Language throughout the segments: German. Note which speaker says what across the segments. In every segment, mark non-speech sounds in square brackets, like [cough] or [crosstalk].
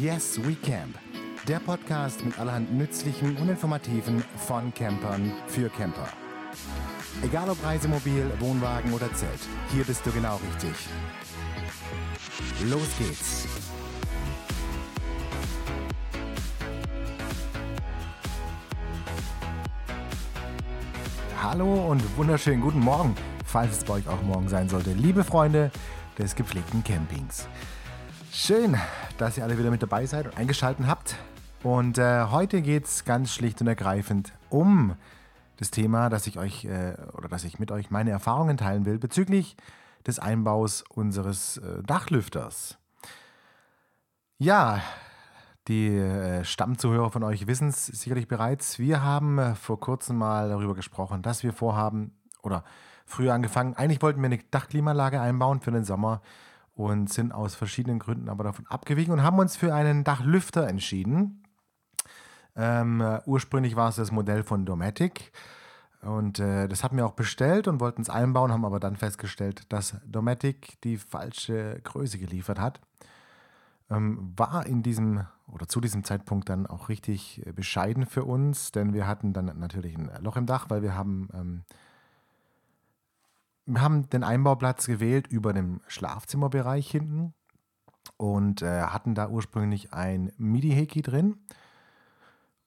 Speaker 1: Yes We Camp, der Podcast mit allerhand nützlichen und informativen von Campern für Camper. Egal ob Reisemobil, Wohnwagen oder Zelt, hier bist du genau richtig. Los geht's! Hallo und wunderschönen guten Morgen, falls es bei euch auch morgen sein sollte, liebe Freunde des gepflegten Campings. Schön, dass ihr alle wieder mit dabei seid und eingeschaltet habt. Und äh, heute geht es ganz schlicht und ergreifend um das Thema, dass ich euch äh, oder dass ich mit euch meine Erfahrungen teilen will bezüglich des Einbaus unseres äh, Dachlüfters. Ja, die äh, Stammzuhörer von euch wissen es sicherlich bereits. Wir haben äh, vor kurzem mal darüber gesprochen, dass wir vorhaben oder früher angefangen, eigentlich wollten wir eine Dachklimaanlage einbauen für den Sommer und sind aus verschiedenen Gründen aber davon abgewichen und haben uns für einen Dachlüfter entschieden. Ähm, äh, ursprünglich war es das Modell von Dometic und äh, das hatten wir auch bestellt und wollten es einbauen, haben aber dann festgestellt, dass Dometic die falsche Größe geliefert hat. Ähm, war in diesem oder zu diesem Zeitpunkt dann auch richtig äh, bescheiden für uns, denn wir hatten dann natürlich ein Loch im Dach, weil wir haben ähm, wir haben den Einbauplatz gewählt über dem Schlafzimmerbereich hinten und äh, hatten da ursprünglich ein MIDI-Heki drin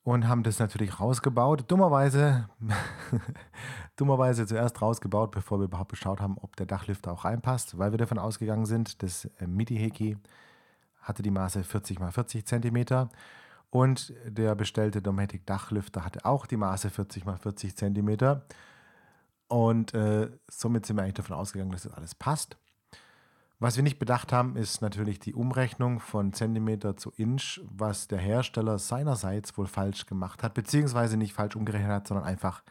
Speaker 1: und haben das natürlich rausgebaut. Dummerweise, [laughs] dummerweise zuerst rausgebaut, bevor wir überhaupt geschaut haben, ob der Dachlüfter auch reinpasst, weil wir davon ausgegangen sind, das äh, MIDI-Heki hatte die Maße 40 x 40 cm und der bestellte Dometic Dachlüfter hatte auch die Maße 40 x 40 cm. Und äh, somit sind wir eigentlich davon ausgegangen, dass das alles passt. Was wir nicht bedacht haben, ist natürlich die Umrechnung von Zentimeter zu Inch, was der Hersteller seinerseits wohl falsch gemacht hat, beziehungsweise nicht falsch umgerechnet hat, sondern einfach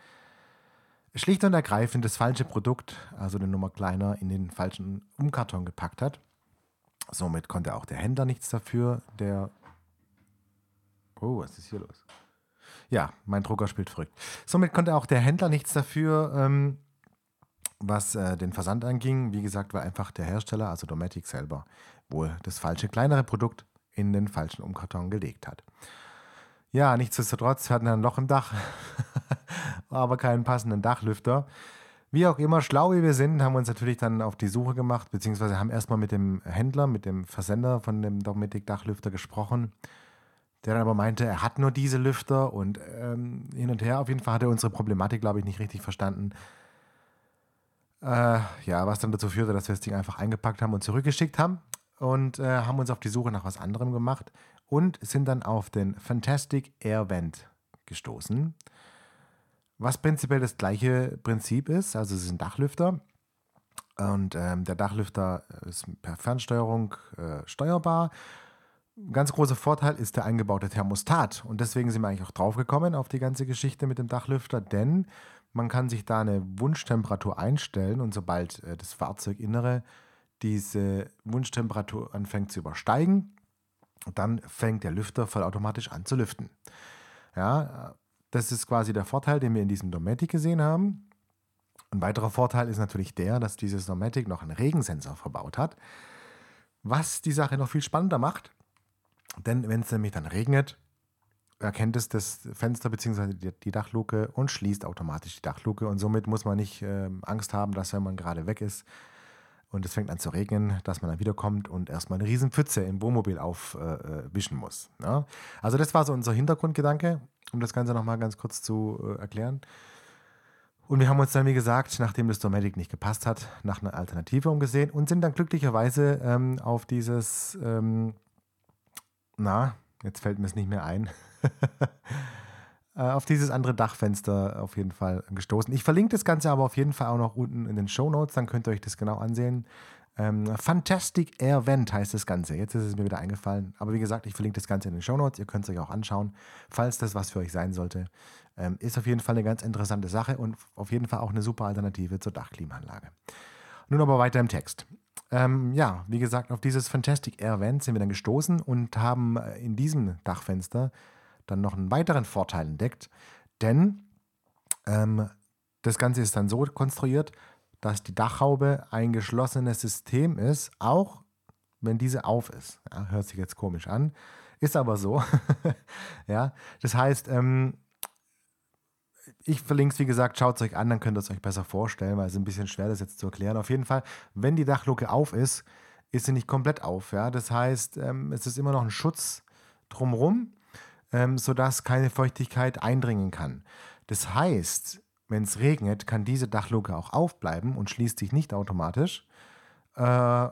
Speaker 1: schlicht und ergreifend das falsche Produkt, also eine Nummer kleiner, in den falschen Umkarton gepackt hat. Somit konnte auch der Händler nichts dafür, der. Oh, was ist hier los? Ja, mein Drucker spielt verrückt. Somit konnte auch der Händler nichts dafür, ähm, was äh, den Versand anging. Wie gesagt, war einfach der Hersteller, also Dometic selber, wohl das falsche, kleinere Produkt in den falschen Umkarton gelegt hat. Ja, nichtsdestotrotz, wir hatten ein Loch im Dach, [laughs] aber keinen passenden Dachlüfter. Wie auch immer, schlau wie wir sind, haben wir uns natürlich dann auf die Suche gemacht, beziehungsweise haben erstmal mit dem Händler, mit dem Versender von dem Dometic Dachlüfter gesprochen der dann aber meinte, er hat nur diese Lüfter und ähm, hin und her. Auf jeden Fall hat er unsere Problematik, glaube ich, nicht richtig verstanden. Äh, ja, was dann dazu führte, dass wir das Ding einfach eingepackt haben und zurückgeschickt haben und äh, haben uns auf die Suche nach was anderem gemacht und sind dann auf den Fantastic Air Vent gestoßen. Was prinzipiell das gleiche Prinzip ist, also es ist ein Dachlüfter und ähm, der Dachlüfter ist per Fernsteuerung äh, steuerbar ganz großer Vorteil ist der eingebaute Thermostat. Und deswegen sind wir eigentlich auch draufgekommen auf die ganze Geschichte mit dem Dachlüfter, denn man kann sich da eine Wunschtemperatur einstellen und sobald äh, das Fahrzeuginnere diese Wunschtemperatur anfängt zu übersteigen, dann fängt der Lüfter vollautomatisch an zu lüften. Ja, das ist quasi der Vorteil, den wir in diesem Dometic gesehen haben. Ein weiterer Vorteil ist natürlich der, dass dieses Dometic noch einen Regensensor verbaut hat, was die Sache noch viel spannender macht, denn wenn es nämlich dann regnet, erkennt es das Fenster bzw. die Dachluke und schließt automatisch die Dachluke. Und somit muss man nicht äh, Angst haben, dass wenn man gerade weg ist und es fängt an zu regnen, dass man dann wiederkommt und erstmal eine riesen Pfütze im Wohnmobil aufwischen äh, muss. Ja? Ne? Also das war so unser Hintergrundgedanke, um das Ganze nochmal ganz kurz zu äh, erklären. Und wir haben uns dann, wie gesagt, nachdem das Dometic nicht gepasst hat, nach einer Alternative umgesehen und sind dann glücklicherweise ähm, auf dieses ähm, na, jetzt fällt mir es nicht mehr ein, [laughs] äh, auf dieses andere Dachfenster auf jeden Fall gestoßen. Ich verlinke das Ganze aber auf jeden Fall auch noch unten in den Show Notes, dann könnt ihr euch das genau ansehen. Ähm, Fantastic Air Vent heißt das Ganze. Jetzt ist es mir wieder eingefallen. Aber wie gesagt, ich verlinke das Ganze in den Show Notes. Ihr könnt es euch auch anschauen, falls das was für euch sein sollte. Ähm, ist auf jeden Fall eine ganz interessante Sache und auf jeden Fall auch eine super Alternative zur Dachklimaanlage. Nun aber weiter im Text. Ähm, ja, wie gesagt, auf dieses Fantastic Air Vent sind wir dann gestoßen und haben äh, in diesem Dachfenster dann noch einen weiteren Vorteil entdeckt. Denn ähm, das Ganze ist dann so konstruiert, dass die Dachhaube ein geschlossenes System ist, auch wenn diese auf ist. Ja, hört sich jetzt komisch an. Ist aber so. [laughs] ja, das heißt, ähm, ich verlinke es, wie gesagt, schaut es euch an, dann könnt ihr es euch besser vorstellen, weil es ist ein bisschen schwer, das jetzt zu erklären. Auf jeden Fall, wenn die Dachluke auf ist, ist sie nicht komplett auf. Ja? Das heißt, ähm, es ist immer noch ein Schutz drumherum, ähm, sodass keine Feuchtigkeit eindringen kann. Das heißt, wenn es regnet, kann diese Dachluke auch aufbleiben und schließt sich nicht automatisch. Äh,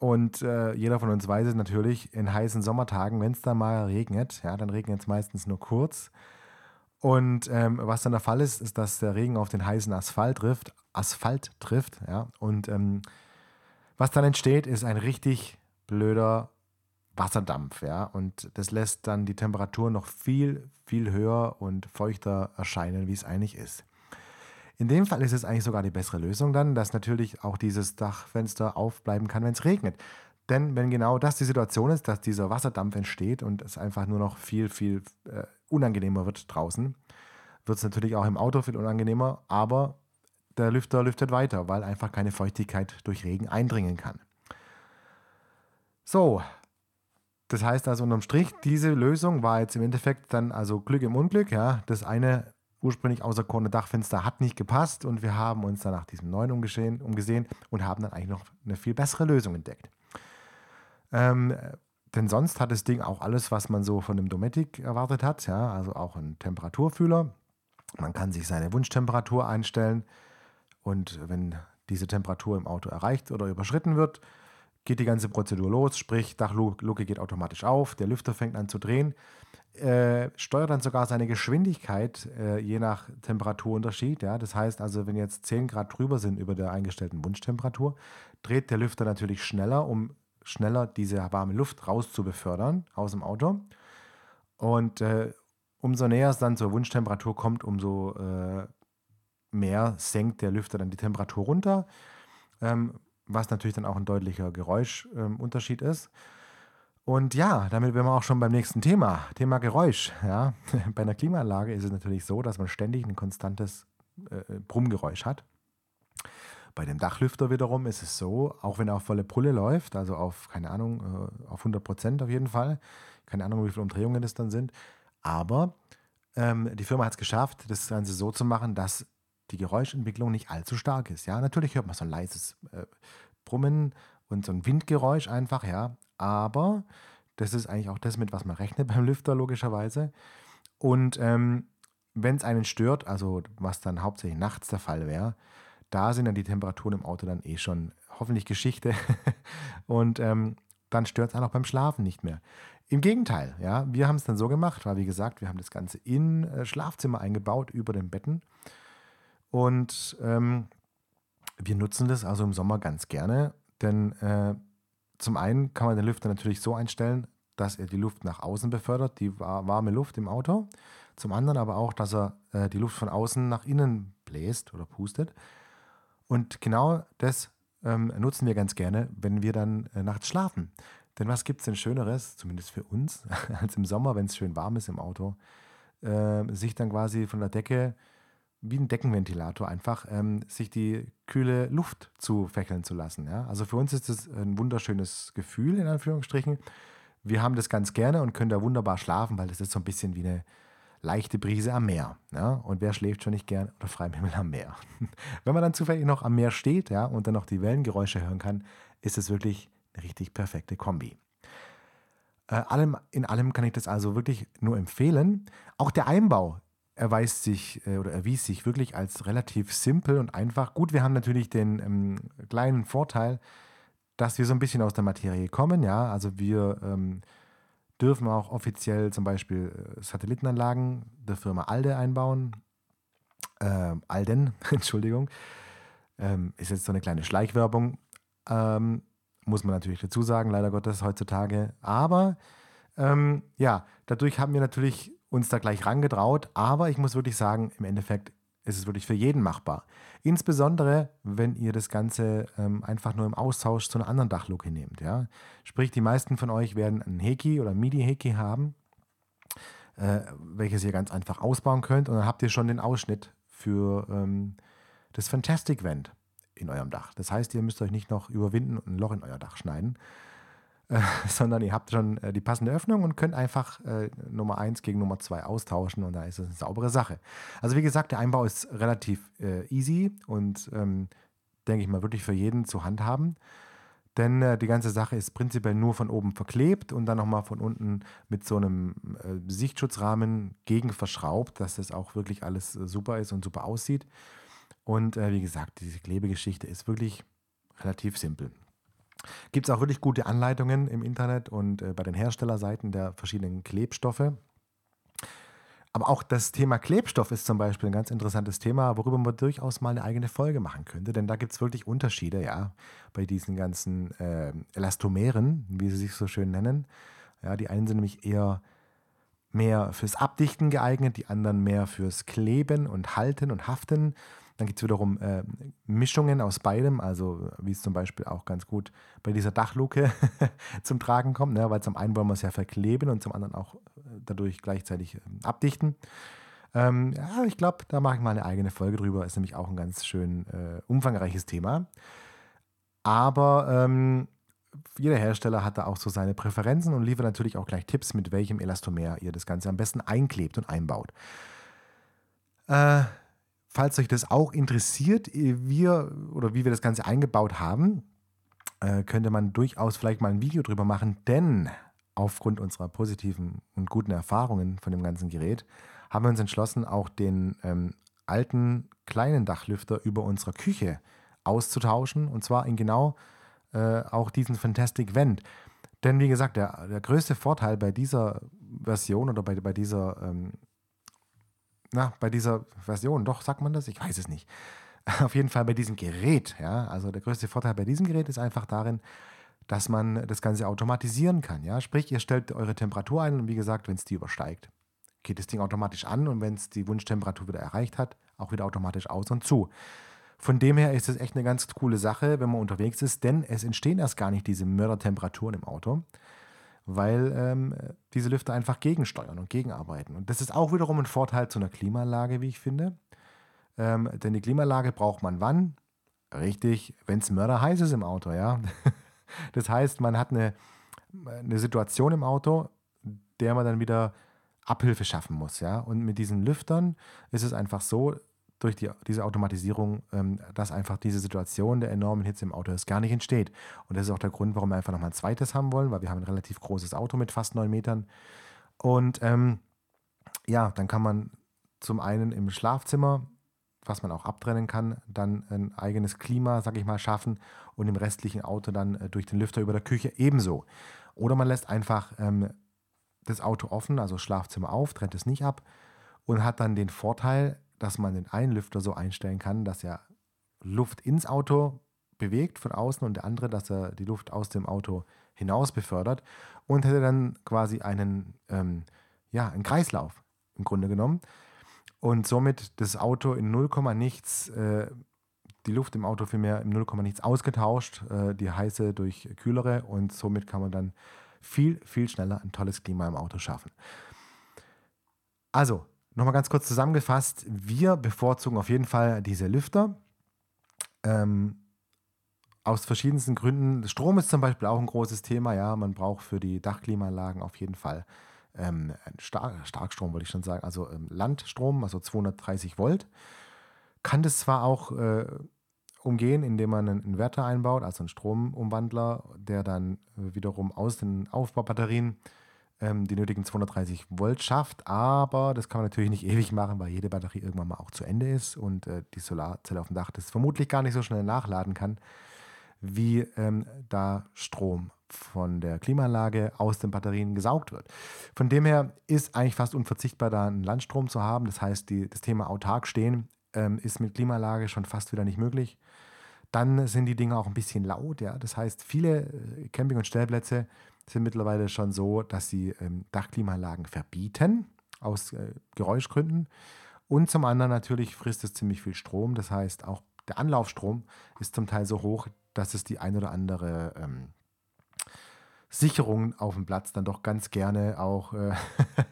Speaker 1: und äh, jeder von uns weiß es natürlich, in heißen Sommertagen, wenn es dann mal regnet, ja, dann regnet es meistens nur kurz. Und ähm, was dann der Fall ist, ist, dass der Regen auf den heißen Asphalt trifft, Asphalt trifft, ja. Und ähm, was dann entsteht, ist ein richtig blöder Wasserdampf, ja. Und das lässt dann die Temperatur noch viel, viel höher und feuchter erscheinen, wie es eigentlich ist. In dem Fall ist es eigentlich sogar die bessere Lösung dann, dass natürlich auch dieses Dachfenster aufbleiben kann, wenn es regnet. Denn wenn genau das die Situation ist, dass dieser Wasserdampf entsteht und es einfach nur noch viel, viel äh, unangenehmer wird draußen, wird es natürlich auch im Auto viel unangenehmer, aber der Lüfter lüftet weiter, weil einfach keine Feuchtigkeit durch Regen eindringen kann. So, das heißt also unterm Strich, diese Lösung war jetzt im Endeffekt dann also Glück im Unglück. Ja, das eine ursprünglich auserkorene Dachfenster hat nicht gepasst und wir haben uns dann nach diesem neuen umgesehen, umgesehen und haben dann eigentlich noch eine viel bessere Lösung entdeckt. Ähm, denn sonst hat das Ding auch alles, was man so von einem Dometic erwartet hat, ja, also auch ein Temperaturfühler. Man kann sich seine Wunschtemperatur einstellen und wenn diese Temperatur im Auto erreicht oder überschritten wird, geht die ganze Prozedur los, sprich Dachluke geht automatisch auf, der Lüfter fängt an zu drehen äh, steuert dann sogar seine Geschwindigkeit äh, je nach Temperaturunterschied. Ja? Das heißt also, wenn jetzt 10 Grad drüber sind über der eingestellten Wunschtemperatur, dreht der Lüfter natürlich schneller, um schneller diese warme Luft rauszubefördern aus dem Auto. Und äh, umso näher es dann zur Wunschtemperatur kommt, umso äh, mehr senkt der Lüfter dann die Temperatur runter, ähm, was natürlich dann auch ein deutlicher Geräuschunterschied ähm, ist. Und ja, damit wären wir auch schon beim nächsten Thema, Thema Geräusch. Ja. [laughs] Bei einer Klimaanlage ist es natürlich so, dass man ständig ein konstantes äh, Brummgeräusch hat. Bei dem Dachlüfter wiederum ist es so, auch wenn er auf volle Pulle läuft, also auf, keine Ahnung, äh, auf 100 Prozent auf jeden Fall, keine Ahnung, wie viele Umdrehungen das dann sind, aber ähm, die Firma hat es geschafft, das Ganze so zu machen, dass die Geräuschentwicklung nicht allzu stark ist. Ja, natürlich hört man so ein leises äh, Brummen und so ein Windgeräusch einfach, ja, aber das ist eigentlich auch das, mit was man rechnet beim Lüfter, logischerweise. Und ähm, wenn es einen stört, also was dann hauptsächlich nachts der Fall wäre, da sind dann die Temperaturen im Auto dann eh schon hoffentlich Geschichte. [laughs] und ähm, dann stört es auch beim Schlafen nicht mehr. Im Gegenteil, ja, wir haben es dann so gemacht, weil wie gesagt, wir haben das Ganze in äh, Schlafzimmer eingebaut, über den Betten. Und ähm, wir nutzen das also im Sommer ganz gerne, denn äh, zum einen kann man den Lüfter natürlich so einstellen, dass er die Luft nach außen befördert, die warme Luft im Auto. Zum anderen aber auch, dass er äh, die Luft von außen nach innen bläst oder pustet. Und genau das ähm, nutzen wir ganz gerne, wenn wir dann äh, nachts schlafen. Denn was gibt es denn Schöneres, zumindest für uns, [laughs] als im Sommer, wenn es schön warm ist im Auto, äh, sich dann quasi von der Decke wie ein Deckenventilator einfach, ähm, sich die kühle Luft zu fächeln zu lassen. Ja? Also für uns ist das ein wunderschönes Gefühl, in Anführungsstrichen. Wir haben das ganz gerne und können da wunderbar schlafen, weil das ist so ein bisschen wie eine leichte Brise am Meer. Ja? Und wer schläft schon nicht gern unter freiem Himmel am Meer? [laughs] Wenn man dann zufällig noch am Meer steht ja, und dann noch die Wellengeräusche hören kann, ist es wirklich eine richtig perfekte Kombi. Äh, allem, in allem kann ich das also wirklich nur empfehlen. Auch der Einbau erweist sich äh, oder erwies sich wirklich als relativ simpel und einfach. Gut, wir haben natürlich den ähm, kleinen Vorteil, dass wir so ein bisschen aus der Materie kommen. Ja, also wir ähm, dürfen auch offiziell zum Beispiel äh, Satellitenanlagen der Firma Alde einbauen. Äh, Alden, [laughs] Entschuldigung. Ähm, ist jetzt so eine kleine Schleichwerbung. Ähm, muss man natürlich dazu sagen, leider Gottes heutzutage. Aber ähm, ja, dadurch haben wir natürlich uns da gleich rangetraut, aber ich muss wirklich sagen, im Endeffekt ist es wirklich für jeden machbar. Insbesondere, wenn ihr das Ganze ähm, einfach nur im Austausch zu einer anderen Dachluke nehmt. Ja? Sprich, die meisten von euch werden ein Heki oder MIDI-Heki haben, äh, welches ihr ganz einfach ausbauen könnt und dann habt ihr schon den Ausschnitt für ähm, das Fantastic Vent in eurem Dach. Das heißt, ihr müsst euch nicht noch überwinden und ein Loch in euer Dach schneiden. [laughs] sondern ihr habt schon äh, die passende Öffnung und könnt einfach äh, Nummer 1 gegen Nummer 2 austauschen und da ist es eine saubere Sache. Also wie gesagt, der Einbau ist relativ äh, easy und ähm, denke ich mal wirklich für jeden zu handhaben. Denn äh, die ganze Sache ist prinzipiell nur von oben verklebt und dann nochmal von unten mit so einem Sichtschutzrahmen gegen verschraubt, dass das auch wirklich alles super ist und super aussieht. Und wie gesagt, diese Klebegeschichte ist wirklich relativ simpel. Gibt es auch wirklich gute Anleitungen im Internet und äh, bei den Herstellerseiten der verschiedenen Klebstoffe. Aber auch das Thema Klebstoff ist zum Beispiel ein ganz interessantes Thema, worüber man durchaus mal eine eigene Folge machen könnte. Denn da gibt es wirklich Unterschiede, ja, bei diesen ganzen äh, Elastomeren, wie sie sich so schön nennen. Ja, die einen sind nämlich eher mehr fürs Abdichten geeignet, die anderen mehr fürs Kleben und Halten und Haften. Dann gibt es wiederum äh, Mischungen aus beidem, also wie es zum Beispiel auch ganz gut bei dieser Dachluke [laughs] zum Tragen kommt, ne? weil zum einen wollen wir es ja verkleben und zum anderen auch äh, dadurch gleichzeitig äh, abdichten. Ähm, ja, ich glaube, da mache ich mal eine eigene Folge drüber. Ist nämlich auch ein ganz schön äh, umfangreiches Thema. Aber ähm, jeder Hersteller hat da auch so seine Präferenzen und liefert natürlich auch gleich Tipps, mit welchem Elastomer ihr das Ganze am besten einklebt und einbaut. Äh, falls euch das auch interessiert, äh, wir oder wie wir das Ganze eingebaut haben, äh, könnte man durchaus vielleicht mal ein Video drüber machen, denn aufgrund unserer positiven und guten Erfahrungen von dem ganzen Gerät haben wir uns entschlossen, auch den ähm, alten kleinen Dachlüfter über unserer Küche auszutauschen und zwar in genau äh, auch diesen Fantastic Vent. Denn wie gesagt, der, der größte Vorteil bei dieser Version oder bei, bei dieser ähm, na, bei dieser Version, doch, sagt man das? Ich weiß es nicht. [laughs] Auf jeden Fall bei diesem Gerät, ja. Also der größte Vorteil bei diesem Gerät ist einfach darin, dass man das Ganze automatisieren kann, ja. Sprich, ihr stellt eure Temperatur ein und wie gesagt, wenn es die übersteigt, geht das Ding automatisch an und wenn es die Wunschtemperatur wieder erreicht hat, auch wieder automatisch aus und zu. Von dem her ist es echt eine ganz coole Sache, wenn man unterwegs ist, denn es entstehen erst gar nicht diese Mördertemperaturen im Auto weil ähm, diese Lüfter einfach gegensteuern und gegenarbeiten. Und das ist auch wiederum ein Vorteil zu einer Klimaanlage, wie ich finde. Ähm, denn die Klimaanlage braucht man wann? Richtig, wenn es mörderheiß ist im Auto, ja. [laughs] das heißt, man hat eine, eine Situation im Auto, der man dann wieder Abhilfe schaffen muss, ja. Und mit diesen Lüftern ist es einfach so, durch die, diese Automatisierung, ähm, dass einfach diese Situation der enormen Hitze im Auto erst gar nicht entsteht. Und das ist auch der Grund, warum wir einfach nochmal ein zweites haben wollen, weil wir haben ein relativ großes Auto mit fast neun Metern. Und ähm, ja, dann kann man zum einen im Schlafzimmer, was man auch abtrennen kann, dann ein eigenes Klima, sag ich mal, schaffen und im restlichen Auto dann äh, durch den Lüfter über der Küche ebenso. Oder man lässt einfach ähm, das Auto offen, also Schlafzimmer auf, trennt es nicht ab und hat dann den Vorteil, dass man den einen Lüfter so einstellen kann, dass er Luft ins Auto bewegt von außen und der andere, dass er die Luft aus dem Auto hinaus befördert und hätte dann quasi einen, ähm, ja, einen Kreislauf im Grunde genommen und somit das Auto in 0, nichts, äh, die Luft im Auto vielmehr im 0, nichts ausgetauscht, äh, die heiße durch kühlere und somit kann man dann viel, viel schneller ein tolles Klima im Auto schaffen. Also, Nochmal ganz kurz zusammengefasst, wir bevorzugen auf jeden Fall diese Lüfter. Ähm, aus verschiedensten Gründen. Strom ist zum Beispiel auch ein großes Thema. Ja, man braucht für die Dachklimaanlagen auf jeden Fall ähm, Star Starkstrom, wollte ich schon sagen, also ähm, Landstrom, also 230 Volt. Kann das zwar auch äh, umgehen, indem man einen Inverter einbaut, also einen Stromumwandler, der dann äh, wiederum aus den Aufbaubatterien ähm, die nötigen 230 Volt schafft. Aber das kann man natürlich nicht [laughs] ewig machen, weil jede Batterie irgendwann mal auch zu Ende ist und äh, die Solarzelle auf dem Dach das vermutlich gar nicht so schnell nachladen kann, wie ähm, da Strom von der Klimaanlage aus den Batterien gesaugt wird. Von dem her ist eigentlich fast unverzichtbar, da einen Landstrom zu haben. Das heißt, die, das Thema autark stehen ähm, ist mit Klimaanlage schon fast wieder nicht möglich. Dann sind die Dinge auch ein bisschen laut. Ja? Das heißt, viele äh, Camping- und Stellplätze sind mittlerweile schon so, dass sie ähm, Dachklimaanlagen verbieten, aus äh, Geräuschgründen. Und zum anderen natürlich frisst es ziemlich viel Strom. Das heißt, auch der Anlaufstrom ist zum Teil so hoch, dass es die ein oder andere ähm, Sicherung auf dem Platz dann doch ganz gerne auch äh,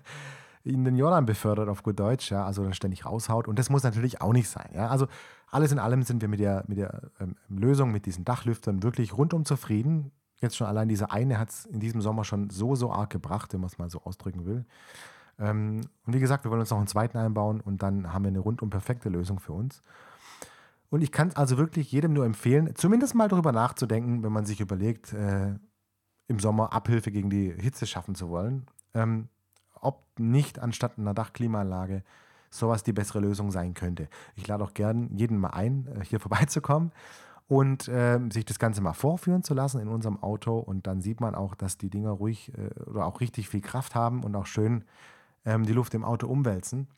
Speaker 1: [laughs] in den Jordan befördert, auf gut Deutsch, ja, also dann ständig raushaut. Und das muss natürlich auch nicht sein. Ja. Also alles in allem sind wir mit der, mit der ähm, Lösung, mit diesen Dachlüftern wirklich rundum zufrieden Jetzt schon allein diese eine hat es in diesem Sommer schon so, so arg gebracht, wenn man es mal so ausdrücken will. Ähm, und wie gesagt, wir wollen uns noch einen zweiten einbauen und dann haben wir eine rundum perfekte Lösung für uns. Und ich kann es also wirklich jedem nur empfehlen, zumindest mal darüber nachzudenken, wenn man sich überlegt, äh, im Sommer Abhilfe gegen die Hitze schaffen zu wollen, ähm, ob nicht anstatt einer Dachklimaanlage sowas die bessere Lösung sein könnte. Ich lade auch gern jeden mal ein, äh, hier vorbeizukommen und äh, sich das Ganze mal vorführen zu lassen in unserem Auto. Und dann sieht man auch, dass die Dinger ruhig äh, oder auch richtig viel Kraft haben und auch schön ähm, die Luft im Auto umwälzen.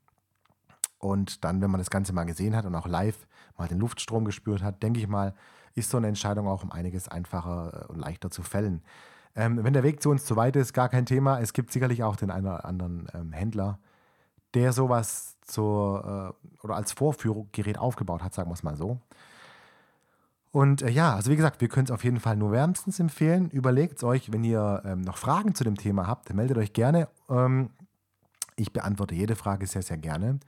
Speaker 1: Und dann, wenn man das Ganze mal gesehen hat und auch live mal den Luftstrom gespürt hat, denke ich mal, ist so eine Entscheidung auch um einiges einfacher äh, und leichter zu fällen. Ähm, wenn der Weg zu uns zu weit ist, gar kein Thema. Es gibt sicherlich auch den einen oder anderen ähm, Händler, der sowas zur, äh, oder als Vorführgerät aufgebaut hat, sagen wir es mal so. Und äh, ja, also wie gesagt, wir können es auf jeden Fall nur wärmstens empfehlen. Überlegt es euch, wenn ihr ähm, noch Fragen zu dem Thema habt, meldet euch gerne. Ähm, ich beantworte jede Frage sehr, sehr gerne.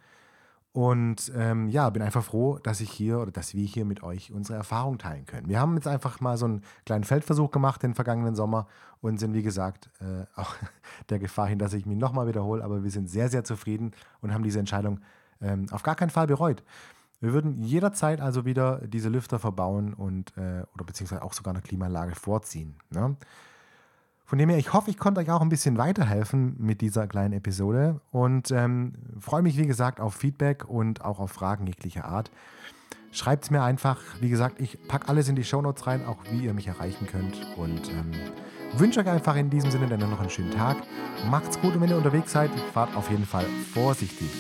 Speaker 1: Und ähm, ja, bin einfach froh, dass ich hier oder dass wir hier mit euch unsere Erfahrung teilen können. Wir haben jetzt einfach mal so einen kleinen Feldversuch gemacht den vergangenen Sommer und sind, wie gesagt, äh, auch [laughs] der Gefahr hin, dass ich mich nochmal wiederhole, aber wir sind sehr, sehr zufrieden und haben diese Entscheidung ähm, auf gar keinen Fall bereut. Wir würden jederzeit also wieder diese Lüfter verbauen und äh, oder beziehungsweise auch sogar eine Klimaanlage vorziehen. Ne? Von dem her, ich hoffe, ich konnte euch auch ein bisschen weiterhelfen mit dieser kleinen Episode und ähm, freue mich, wie gesagt, auf Feedback und auch auf Fragen jeglicher Art. Schreibt es mir einfach. Wie gesagt, ich packe alles in die Shownotes rein, auch wie ihr mich erreichen könnt. Und ähm, wünsche euch einfach in diesem Sinne dann noch einen schönen Tag. Macht's gut und wenn ihr unterwegs seid, fahrt auf jeden Fall vorsichtig.